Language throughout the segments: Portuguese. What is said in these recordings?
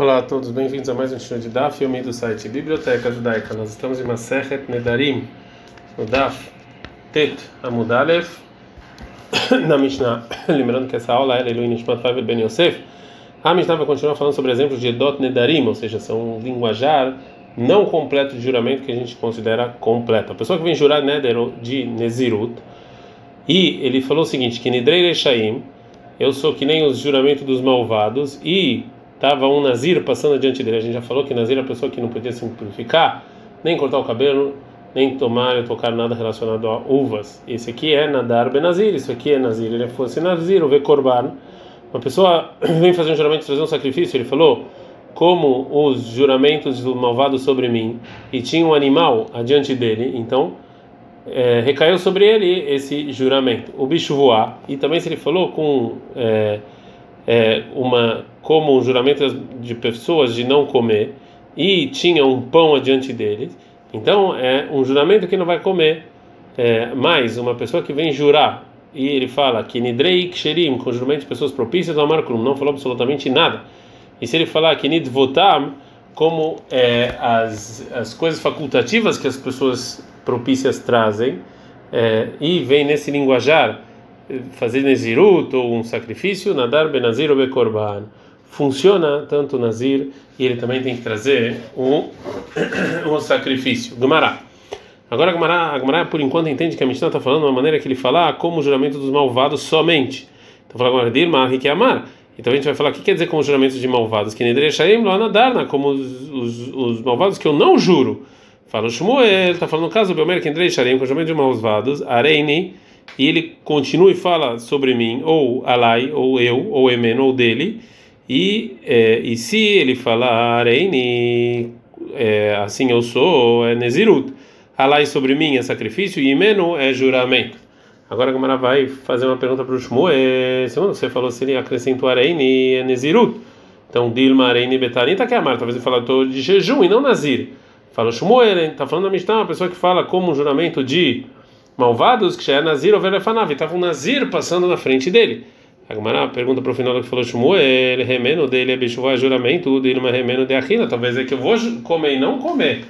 Olá a todos, bem-vindos a mais um show de Daf, filme do site Biblioteca Judaica. Nós estamos em Masechet Nedarim, no Daf Tet Amudalef, na Mishnah. Lembrando que essa aula era Elohim Nishmat Favel Ben Yosef. A Mishnah vai continuar falando sobre exemplos de Edot Nedarim, ou seja, são um linguajar não completo de juramento que a gente considera completo. A pessoa que vem jurar Neder de Nezirut, e ele falou o seguinte: que Nidrei Rechaim, eu sou que nem os juramentos dos malvados, e Tava um nazir passando adiante dele. A gente já falou que nazir é a pessoa que não podia se purificar, nem cortar o cabelo, nem tomar ou tocar nada relacionado a uvas. Esse aqui é nadar benazir, isso aqui é nazir. Ele fosse nazir, ou ver korban. Uma pessoa vem fazer um juramento, trazer um sacrifício, ele falou como os juramentos do malvado sobre mim e tinha um animal adiante dele, então é, recaiu sobre ele esse juramento. O bicho voar e também se ele falou com é, é, uma como um juramento de pessoas de não comer e tinha um pão adiante deles, então é um juramento que não vai comer. É, mais uma pessoa que vem jurar e ele fala que nidrei ksherim, com juramento de pessoas propícias ao marculum, não falou absolutamente nada. E se ele falar que nidvotam, como é, as, as coisas facultativas que as pessoas propícias trazem, é, e vem nesse linguajar fazer Nezirut ou um sacrifício, nadar benazir ou bekorban. Funciona tanto o Nazir e ele também tem que trazer um, um sacrifício. Gumará. Agora Gumará, por enquanto, entende que a Mishnah está falando de uma maneira que ele fala ah, como o juramento dos malvados somente. Então fala agora, Dirma, que amar. Então a gente vai falar o que quer dizer com os juramentos de malvados? Que Nedreshaim lá nadarna, como os, os, os malvados que eu não juro. Fala o Shmuel, está falando no caso do Belmer que Nedreshaim, com o juramento de malvados, Areini e ele continua e fala sobre mim, ou Alai, ou eu, ou Emen, ou dele, e, é, e se ele falar Eini, é, assim eu sou, é Nezirut, Alai sobre mim é sacrifício, e Emeno é juramento. Agora a Gamara vai fazer uma pergunta para o Shmuel, segundo você falou se ele acrescentou Areini, é Nezirut. Então, Dilma, Areini, Betarim, tá que amar, talvez ele fale estou de jejum e não Nazir. Fala Shmuel, está falando da Mishnah, uma pessoa que fala como um juramento de malvados, que é Nazir ou Velefanav, estava um Nazir passando na frente dele. A Gemara pergunta para o final do que falou Shmuel, remeno dele é bicho vai juramento, dele é remeno de achina, talvez é que eu vou comer e não comer.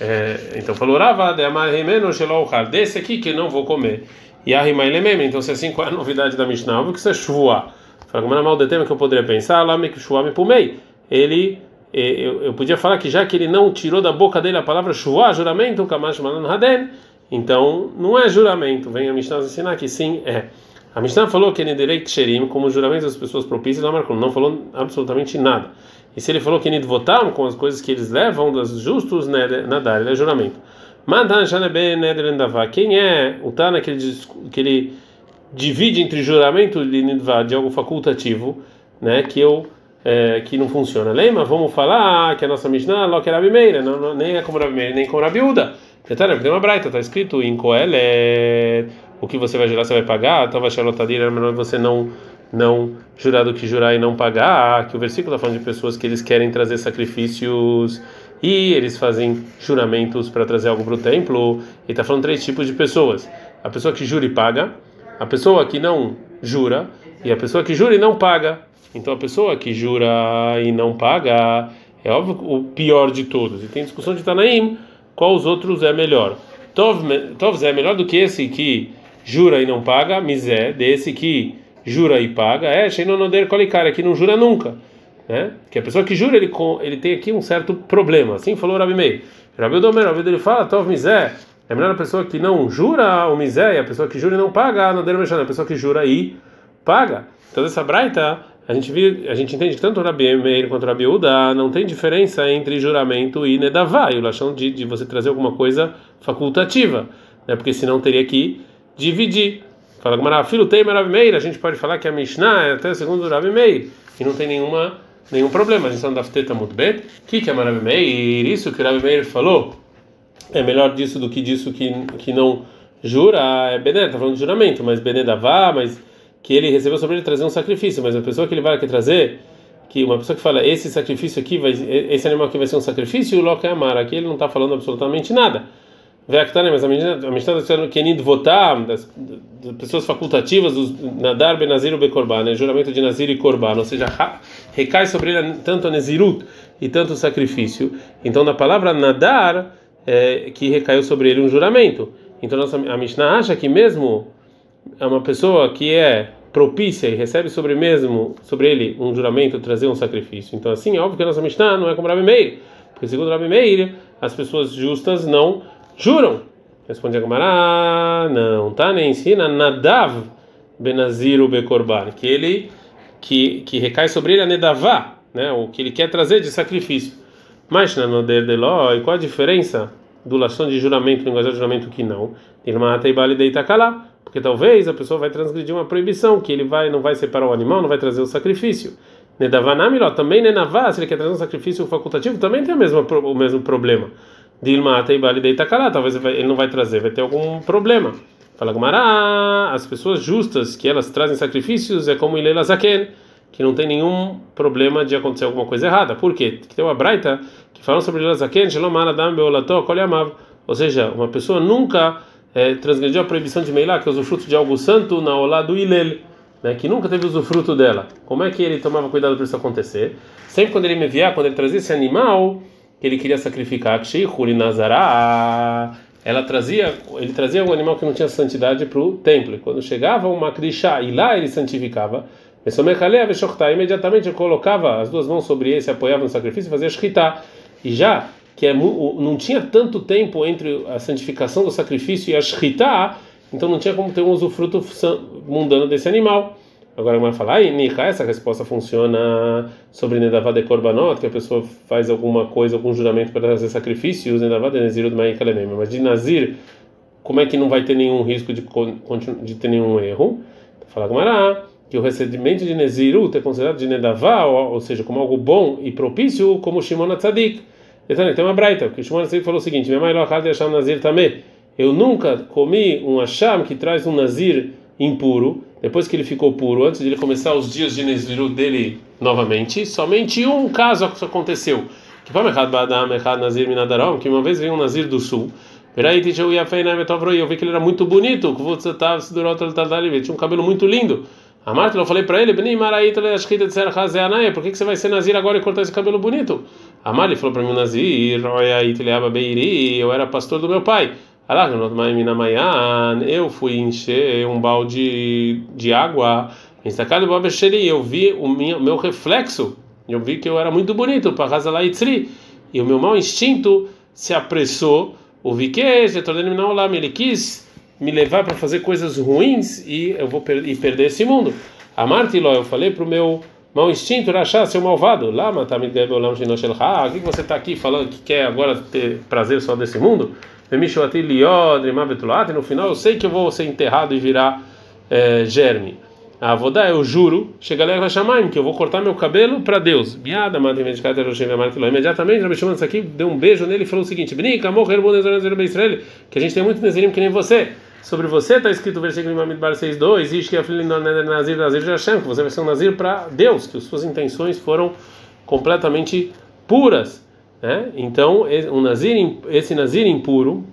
É, então falou Rava, de amar remeno shelohar, desse aqui que não vou comer. E a lemem, então se assim qual é a novidade da Mishnah? O que você chuvoar? Fala Gemara mal de tema que eu poderia pensar, lá me que me pumei. Ele eu, eu, podia falar que já que ele não tirou da boca dele a palavra chuvoar, juramento, kamash malan haden, então, não é juramento. Vem a Mishnah ensinar que sim, é. A Mishnah falou que Niderei Ksherim, como juramento das pessoas propícias, não marcou, não falou absolutamente nada. E se ele falou que Nidvotam, com as coisas que eles levam dos justos nadar, ele é juramento. Quem é o Tana que ele, que ele divide entre juramento de Nidvad, de algo facultativo, né, que eu é, que não funciona. Lembra? Vamos falar que a nossa Mishnah, Lo que Rabi Meira, nem é como Rabi Meira, nem como Rabi Uda. Detalhe, tem uma braita, está escrito em Coelhet, o que você vai jurar, você vai pagar, estava xalotadir, é melhor você não não jurar do que jurar e não pagar, que o versículo está falando de pessoas que eles querem trazer sacrifícios e eles fazem juramentos para trazer algo para o templo, e está falando três tipos de pessoas: a pessoa que jura e paga, a pessoa que não jura e a pessoa que jura e não paga. Então a pessoa que jura e não paga é óbvio o pior de todos. E tem discussão de Tanaim qual os outros é melhor? Tov, é melhor do que esse que jura e não paga, Mizé, desse que jura e paga, é, Sheinonoder Kolikar, que não jura nunca. Né? Que a pessoa que jura, ele, ele tem aqui um certo problema. Assim falou Rabi Meir. Rabi Domer, Rabi ele fala, Tov Mizé, é melhor a pessoa que não jura o Mizé, e a pessoa que jura e não paga, Noder Mechan, a pessoa que jura e paga. Então essa braita a gente, viu, a gente entende que tanto o Rabi Meir quanto o Rabi Uda não tem diferença entre juramento e nedavá, e o lachão de, de você trazer alguma coisa facultativa, né? porque senão teria que dividir. Fala como filho tem Rabi Meir, a gente pode falar que a Mishnah é até segundo o Rabi Meir, e não tem nenhuma, nenhum problema. A gente está no Dafteta muito bem. O que, que é Rabi Meir? Isso que o Rabi Meir falou é melhor disso do que disso que, que não jura, é Bené, está falando de juramento, mas Benedavá, mas que ele recebeu sobre ele trazer um sacrifício, mas a pessoa que ele vai aqui trazer, que uma pessoa que fala esse sacrifício aqui vai, esse animal aqui vai ser um sacrifício, o Loki Amar, aqui ele não está falando absolutamente nada. Veactane, mas a Mishnah está dizendo que Nid votar, das pessoas facultativas, dos Nadar, Benazir e Bekorban, né? juramento de Nazir e Korban, ou seja, recai sobre ele tanto a Nezirut e tanto o sacrifício. Então, na palavra Nadar, é, que recaiu sobre ele um juramento. Então, nossa, a Mishnah acha que mesmo é uma pessoa que é propícia e recebe sobre mesmo sobre ele um juramento trazer um sacrifício. Então assim, é óbvio que a nossa Mishnah não é como Rabi Meir, porque segundo Rabi Meir, as pessoas justas não juram. Responde a Gamara, não, tá? Nem ensina Nadav Benaziru Bekorban, que ele que, que recai sobre ele a Nedavá, né? O que ele quer trazer de sacrifício. Mas na Noder de Ló, e qual a diferença do lação de juramento, linguagem de juramento que não? Ilmata e Bali deita calar porque talvez a pessoa vai transgredir uma proibição, que ele vai não vai separar o animal, não vai trazer o sacrifício. Nedavanamiló, também Nenavá, se ele quer trazer um sacrifício facultativo, também tem o mesmo, o mesmo problema. Dilma Teibali Deitakalá, talvez ele não vai trazer, vai ter algum problema. Fala Gumará, as pessoas justas que elas trazem sacrifícios é como Ilela Zaken, que não tem nenhum problema de acontecer alguma coisa errada. Por quê? Porque tem uma braita que fala sobre Ilela Zaken, Shalom Adam Beolató, Ou seja, uma pessoa nunca é, transgrediu a proibição de Meilá, que é usufruto de algo santo, na olá do Ilel, né, que nunca teve usufruto dela. Como é que ele tomava cuidado para isso acontecer? Sempre quando ele me via, quando ele trazia esse animal que ele queria sacrificar, Kshihuri Nazará, ela trazia, ele trazia um animal que não tinha santidade para o templo. E quando chegava uma Krishá e lá ele santificava, imediatamente colocava as duas mãos sobre ele, se apoiava no sacrifício e fazia shkita. E já que é, não tinha tanto tempo entre a santificação do sacrifício e a shritá, então não tinha como ter um usufruto mundano desse animal. Agora vai falar, ah, Nika, essa resposta funciona sobre Nedavad de Korbanot, que a pessoa faz alguma coisa, algum juramento para fazer sacrifícios, Nedavad de Nezir do mas de Nazir, como é que não vai ter nenhum risco de, de ter nenhum erro? Fala Gamara, que o recebimento de Nezirut é considerado de Nedavá, ou, ou seja, como algo bom e propício, como Shimon Tzadik. Então, tem uma braita, que o Shimon falou o seguinte: Minha mãe Lohad Yasham Nazir também. Eu nunca comi um Hasham que traz um Nazir impuro, depois que ele ficou puro, antes de ele começar os dias de Neziru dele novamente. Somente um caso aconteceu. Que Nazir Minadarom, que uma vez veio um Nazir do sul. Eu vi que ele era muito bonito, tinha um cabelo muito lindo. A Marta, eu falei para ele, por que, que você vai ser Nazir agora e cortar esse cabelo bonito? A Marta falou para mim, Nazir, eu era pastor do meu pai. Eu fui encher um balde de água, eu vi o meu reflexo, eu vi que eu era muito bonito para casa lá e o meu mau instinto se apressou, o vi que ele quis me levar para fazer coisas ruins e eu vou per e perder esse mundo. A Martiló, eu falei para o meu mau instinto, achar seu malvado. Lá, o que você está aqui falando que quer agora ter prazer só desse mundo? No final eu sei que eu vou ser enterrado e virar é, germe. A avodá, eu juro, chega lá e vai chamar que eu vou cortar meu cabelo para Deus. Biada, imediatamente, Rabi Shimon aqui deu um beijo nele e falou o seguinte: que a gente tem muito Nezirim que nem você. Sobre você está escrito no versículo de Mamidbar 6.2, Ish que Nazir Nazir Hashem, que você vai ser um Nazir para Deus, que as suas intenções foram completamente puras. Né? Então, um nazir, esse Nazir impuro,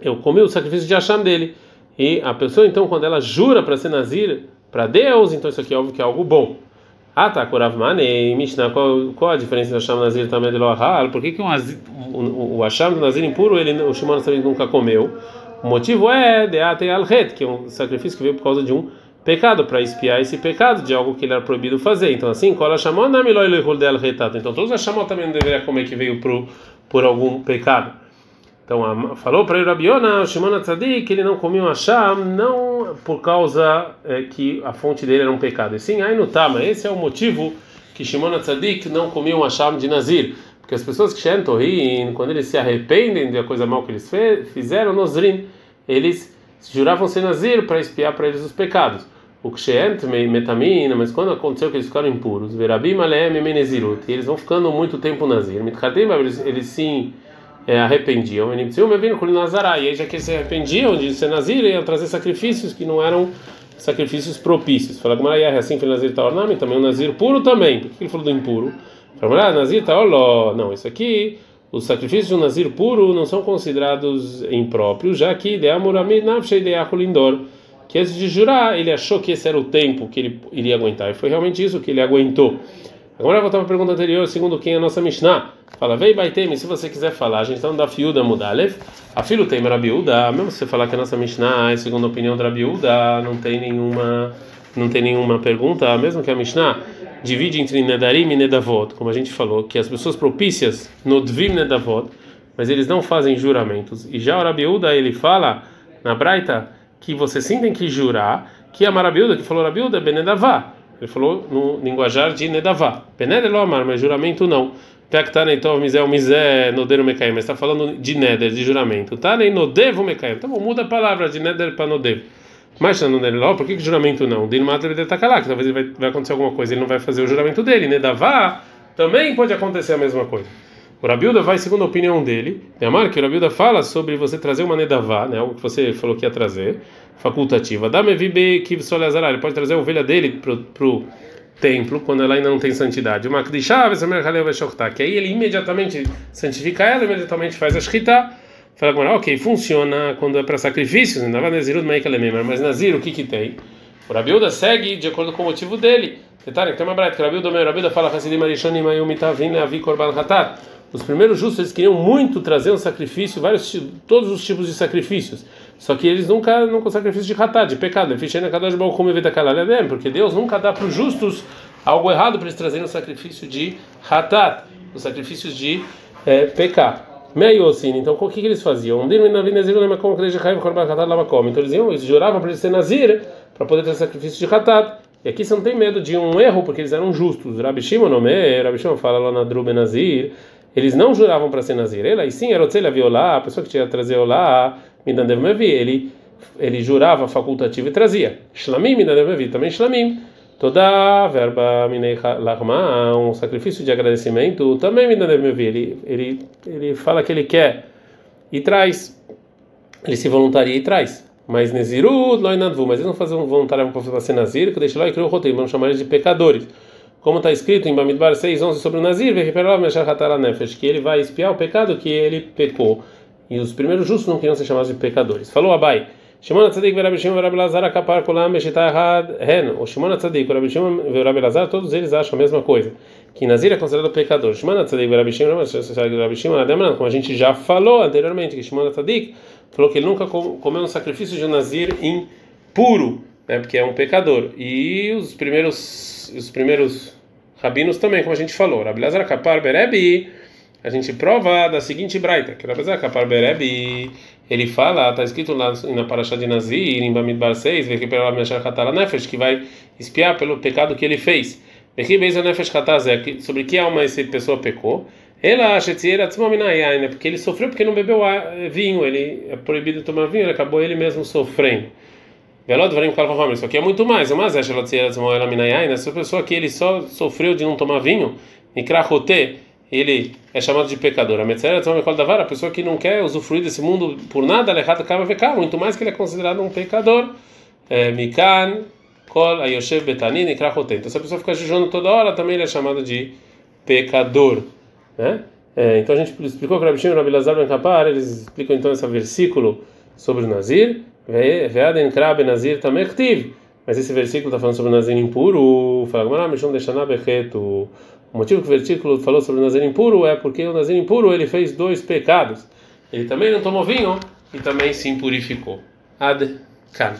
eu comi o sacrifício de Hashem dele. E a pessoa, então, quando ela jura para ser Nazir para Deus, então isso aqui é óbvio que é algo bom. Ah, tá, Kurav Manei, Mishnah, qual, qual a diferença do Hashem Nazir também de Lohal? Por que, que o, o, o Hashem do Nazir impuro, ele, o Shimon nunca comeu? O motivo é Deate al-Het, que é um sacrifício que veio por causa de um pecado, para espiar esse pecado de algo que ele era proibido fazer. Então, assim, Kola Shamon Namiloi Lehul de al-Hetat. Então, todos os Shamon também não deveriam comer que veio por, por algum pecado. Então, falou para Rabiona, Shimon Tzadik, que ele não comia um Hasham, não por causa é, que a fonte dele era um pecado. E sim, aí esse é o motivo que Shimon Tzadik não comia um Hasham de Nazir. Porque as pessoas que Shem quando eles se arrependem da coisa mal que eles fizeram, Nozrin, eles juravam ser Nazir para espiar para eles os pecados. O Ksheent metamina, mas quando aconteceu que eles ficaram impuros, Verabim Menezirut, e eles vão ficando muito tempo Nazir. Mitkatim, eles, eles sim é, arrependiam. E aí, já que eles se arrependiam de ser Nazir, iam trazer sacrifícios que não eram sacrifícios propícios. Fala que assim foi Nazir Taornami, também um Nazir puro também. Por que ele falou do impuro? Nazir tá, Não, isso aqui, os sacrifícios de um nazir puro não são considerados impróprios, já que de lindor, que antes de jurar ele achou que esse era o tempo que ele iria aguentar, e foi realmente isso que ele aguentou. Agora voltar a pergunta anterior, segundo quem é a nossa Mishnah. Fala, vei baitem, se você quiser falar, a gente está no da Mudalev, a filho tem Rabiuda, mesmo se você falar que a nossa Mishnah é segundo a opinião da Rabiuda, não tem nenhuma não tem nenhuma pergunta, mesmo que a Mishnah divide entre Nedarim e Nedavot, como a gente falou, que as pessoas propícias no Dvim Nedavot, mas eles não fazem juramentos. E já o Rabiuda, ele fala na Braita que você sim tem que jurar, que a Marabiuda, que falou Rabiuda, é Benedavá. Ele falou no linguajar de Nedavá. Amar, mas juramento não. Pektanei tov misel misé nodeiro mekaim. Mas está falando de Neder, de juramento. Tanei nodevo mekaim. Então muda a palavra de Neder para nodevo. Mas não nele lá, por que, que juramento não? Din mata ele lá, que talvez vai, vai acontecer alguma coisa, ele não vai fazer o juramento dele. Nedavá também pode acontecer a mesma coisa. O Rabilda vai segundo a opinião dele. Amar que o Rabilda fala sobre você trazer uma nedavá, né, algo que você falou que ia trazer, facultativa. Dá-me vibe que ele pode trazer a ovelha dele pro, pro templo quando ela ainda não tem santidade. Uma que aí ele imediatamente santifica ela, imediatamente faz a shkita Fala agora, ok, funciona quando é para sacrifícios, mas Nazir o que que tem? O Rabiuda segue de acordo com o motivo dele. Detalhe, tem uma breta que Rabiuda, meu Rabiuda fala. Os primeiros justos eles queriam muito trazer um sacrifício, vários todos os tipos de sacrifícios. Só que eles nunca nunca sacrifício de hatat, de pecado. Porque Deus nunca dá para os justos algo errado para eles trazerem um sacrifício de hatat, os sacrifícios de é, pecar. Meiosin, então o que, que eles faziam? Então eles iam, eles juravam para eles ser Nazir, para poder ter sacrifício de Hatat. E aqui você não tem medo de um erro, porque eles eram justos. Rabi Shimon, é? Rabi Shimon fala lá na Drube Nazir, eles não juravam para ser Nazir. Ele, sim, era o violar, a pessoa que tinha trazer olá, Midandev Mevi, ele, ele jurava facultativo e trazia. Shlamim, Midandev Mevi, também Shlamim. Toda verba minei lachma, um sacrifício de agradecimento, também me deve ver. Ele, ele, ele fala que ele quer e traz. Ele se voluntaria e traz. Mas Nezirut, Loinadvu, mas eles não fazem um voluntário para ser Nazir, que deixa lá e criou o roteiro, vamos chamar eles de pecadores. Como está escrito em Bamidbar 6, 11 sobre o Nazir, que ele vai espiar o pecado que ele pecou. E os primeiros justos não queriam ser chamados de pecadores. Falou Abai. Shimon Tzadik e Rabi Shimon e Rabi Lazar akapar kulam hen. O Shimon Tzadik e Rabi Shimon e Rabi Lazar, todos eles acham a mesma coisa. Que Nazir é considerado pecador. Shimon Tzadik e Rabi Shimon e Rabi Shimon Ademran, como a gente já falou anteriormente, que Shimon Tzadik falou que ele nunca comeu um sacrifício de um Nazir impuro, né, porque é um pecador. E os primeiros os primeiros rabinos também, como a gente falou. Rabi Lazar akapar berebi a gente prova da seguinte braita, que Rabi Lazar akapar berebi ele fala, está escrito lá na Parashá de Nazir, em Bamidbar 6, que vai espiar pelo pecado que ele fez. Sobre que alma essa pessoa pecou? Ela acha né? porque ele sofreu porque não bebeu vinho, ele é proibido tomar vinho, ele acabou ele mesmo sofrendo. Isso aqui é muito mais. Mas essa pessoa que ele só sofreu de não tomar vinho, Nikrahote, ele é chamado de pecador. A pessoa que não quer usufruir desse mundo por nada, alejado acaba vecar, muito mais que ele é considerado um pecador. É, Mikan, Kol, Ayoshev, Betanin, Ikrachoten. Então, se a pessoa fica jejuando toda hora, também ele é chamado de pecador. Né? É, então, a gente explicou que o Rabi Shimon e o Rabi Lazar Ben Kapar, eles explicam então esse versículo sobre o Nazir. Veaden Krab Nazir Tamertiv. Mas esse versículo está falando sobre o Nazir impuro. Fala, Mishum Deshaná Bechetu. O motivo que o versículo falou sobre o Nazir impuro é porque o Nazir impuro ele fez dois pecados. Ele também não tomou vinho e também se impurificou. Ad -kan.